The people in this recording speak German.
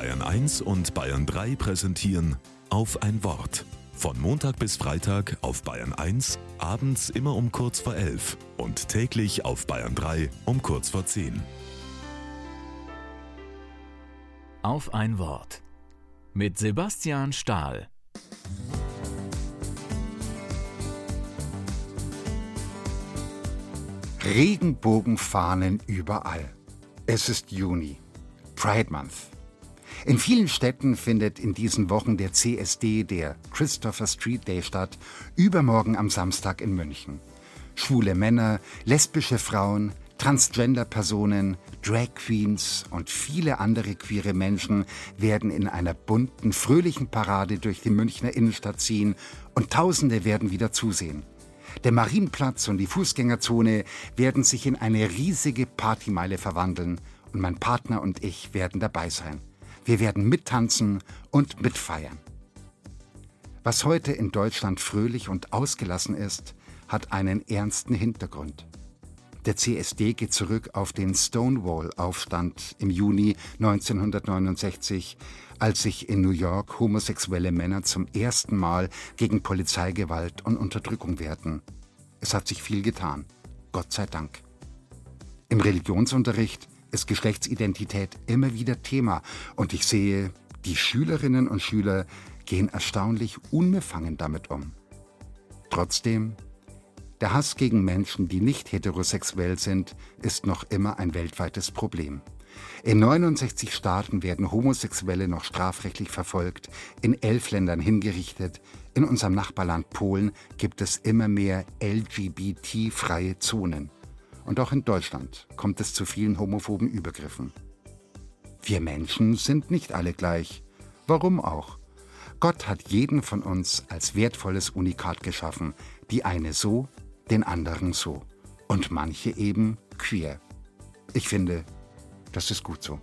Bayern 1 und Bayern 3 präsentieren auf ein Wort. Von Montag bis Freitag auf Bayern 1, abends immer um kurz vor 11 und täglich auf Bayern 3 um kurz vor 10. Auf ein Wort. Mit Sebastian Stahl. Regenbogenfahnen überall. Es ist Juni, Pride Month. In vielen Städten findet in diesen Wochen der CSD, der Christopher Street Day, statt, übermorgen am Samstag in München. Schwule Männer, lesbische Frauen, Transgender-Personen, Drag Queens und viele andere queere Menschen werden in einer bunten, fröhlichen Parade durch die Münchner Innenstadt ziehen und Tausende werden wieder zusehen. Der Marienplatz und die Fußgängerzone werden sich in eine riesige Partymeile verwandeln und mein Partner und ich werden dabei sein. Wir werden mittanzen und mitfeiern. Was heute in Deutschland fröhlich und ausgelassen ist, hat einen ernsten Hintergrund. Der CSD geht zurück auf den Stonewall-Aufstand im Juni 1969, als sich in New York homosexuelle Männer zum ersten Mal gegen Polizeigewalt und Unterdrückung wehrten. Es hat sich viel getan. Gott sei Dank. Im Religionsunterricht ist Geschlechtsidentität immer wieder Thema und ich sehe, die Schülerinnen und Schüler gehen erstaunlich unbefangen damit um. Trotzdem der Hass gegen Menschen, die nicht heterosexuell sind, ist noch immer ein weltweites Problem. In 69 Staaten werden Homosexuelle noch strafrechtlich verfolgt, in elf Ländern hingerichtet, in unserem Nachbarland Polen gibt es immer mehr LGBT-freie Zonen. Und auch in Deutschland kommt es zu vielen homophoben Übergriffen. Wir Menschen sind nicht alle gleich. Warum auch? Gott hat jeden von uns als wertvolles Unikat geschaffen, die eine so, den anderen so. Und manche eben queer. Ich finde, das ist gut so.